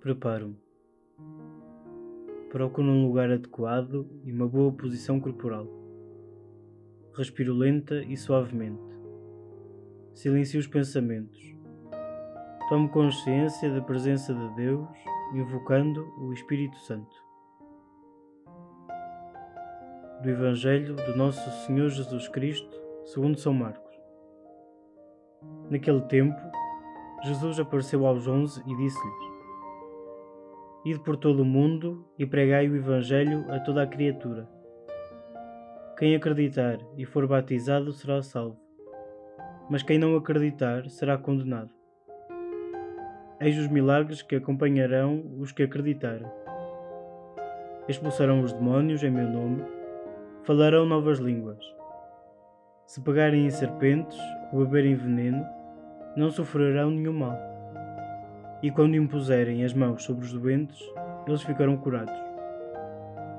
Preparo-me. Procuro um lugar adequado e uma boa posição corporal. Respiro lenta e suavemente. Silencio os pensamentos. Tomo consciência da presença de Deus, invocando o Espírito Santo. Do Evangelho do Nosso Senhor Jesus Cristo, segundo São Marcos. Naquele tempo, Jesus apareceu aos onze e disse-lhes: Ide por todo o mundo e pregai o Evangelho a toda a criatura. Quem acreditar e for batizado será salvo, mas quem não acreditar será condenado. Eis os milagres que acompanharão os que acreditarem. Expulsarão os demónios em meu nome, falarão novas línguas. Se pegarem em serpentes ou beberem veneno, não sofrerão nenhum mal e quando impuserem as mãos sobre os doentes, eles ficarão curados.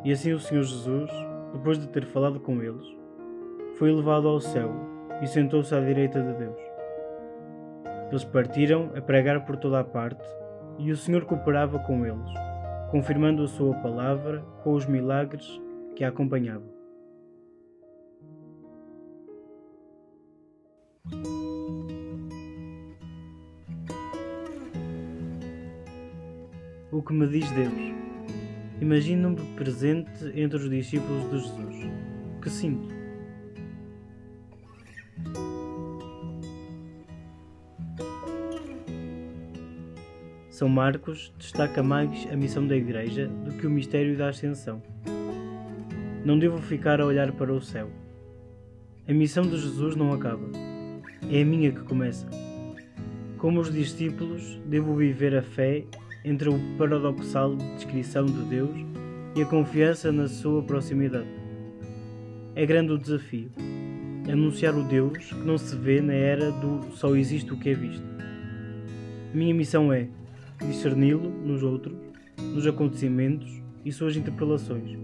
E assim o Senhor Jesus, depois de ter falado com eles, foi levado ao céu e sentou-se à direita de Deus. Eles partiram a pregar por toda a parte, e o Senhor cooperava com eles, confirmando a sua palavra com os milagres que a acompanhavam. O que me diz Deus? Imagino-me presente entre os discípulos de Jesus. Que sinto? São Marcos destaca mais a missão da Igreja do que o mistério da Ascensão. Não devo ficar a olhar para o céu. A missão de Jesus não acaba. É a minha que começa. Como os discípulos, devo viver a fé entre o paradoxal descrição de Deus e a confiança na sua proximidade. É grande o desafio, anunciar o Deus que não se vê na era do só existe o que é visto. Minha missão é discerni-lo nos outros, nos acontecimentos e suas interpelações,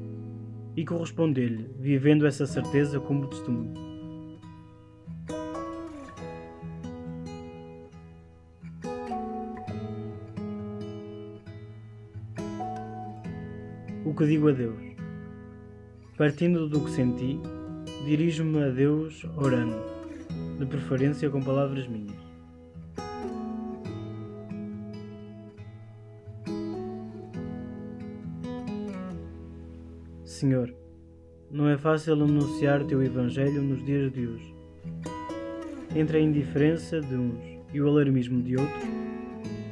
e corresponder-lhe, vivendo essa certeza como testemunho. O que digo a Deus. Partindo do que senti, dirijo-me a Deus orando, de preferência com palavras minhas. Senhor, não é fácil anunciar teu Evangelho nos dias de hoje. Entre a indiferença de uns e o alarmismo de outros,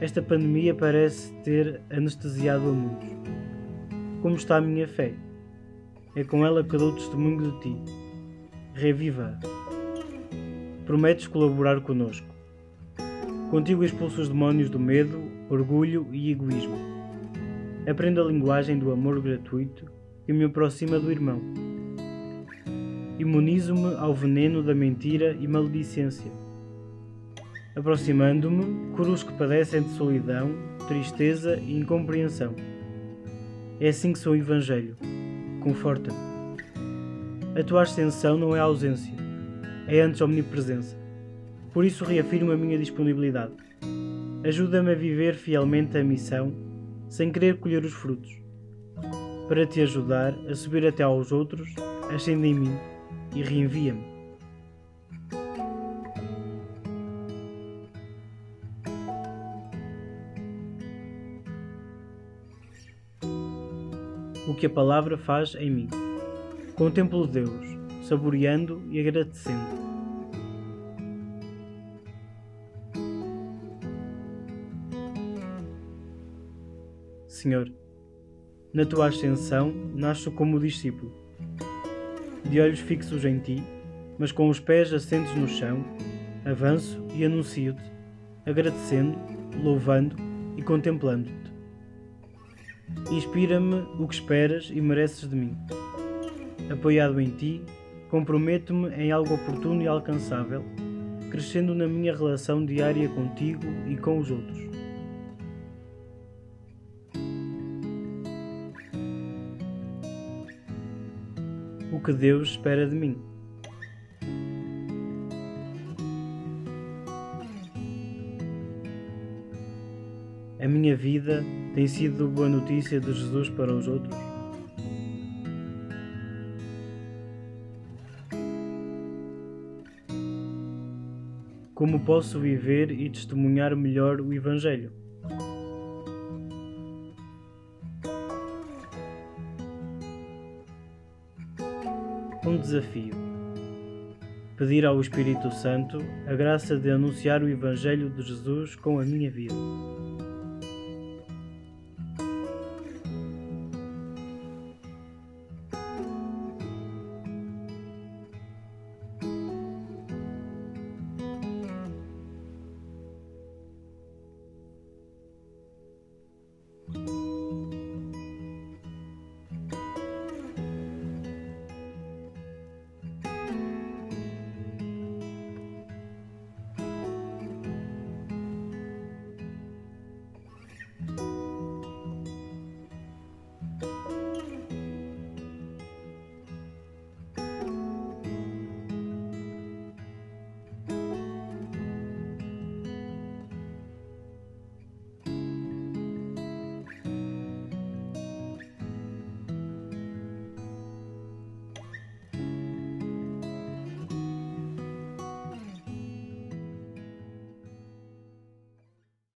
esta pandemia parece ter anestesiado a muitos como está a minha fé. É com ela que dou testemunho de ti. Reviva. Prometes colaborar conosco. Contigo expulso os demónios do medo, orgulho e egoísmo. Aprendo a linguagem do amor gratuito que me aproxima do irmão. Imunizo-me ao veneno da mentira e maledicência. Aproximando-me, curo os que padecem de solidão, tristeza e incompreensão é assim que sou o Evangelho. Conforta-me. A tua ascensão não é ausência, é antes omnipresença. Por isso reafirmo a minha disponibilidade. Ajuda-me a viver fielmente a missão, sem querer colher os frutos. Para te ajudar a subir até aos outros, ascende em mim e reenvia-me. O que a palavra faz em mim. Contemplo Deus, saboreando e agradecendo. Senhor, na tua ascensão nasço como discípulo. De olhos fixos em ti, mas com os pés assentes no chão, avanço e anuncio-te, agradecendo, louvando e contemplando-te. Inspira-me o que esperas e mereces de mim. Apoiado em ti, comprometo-me em algo oportuno e alcançável, crescendo na minha relação diária contigo e com os outros. O que Deus espera de mim. A minha vida tem sido boa notícia de Jesus para os outros? Como posso viver e testemunhar melhor o Evangelho? Um desafio. Pedir ao Espírito Santo a graça de anunciar o Evangelho de Jesus com a minha vida.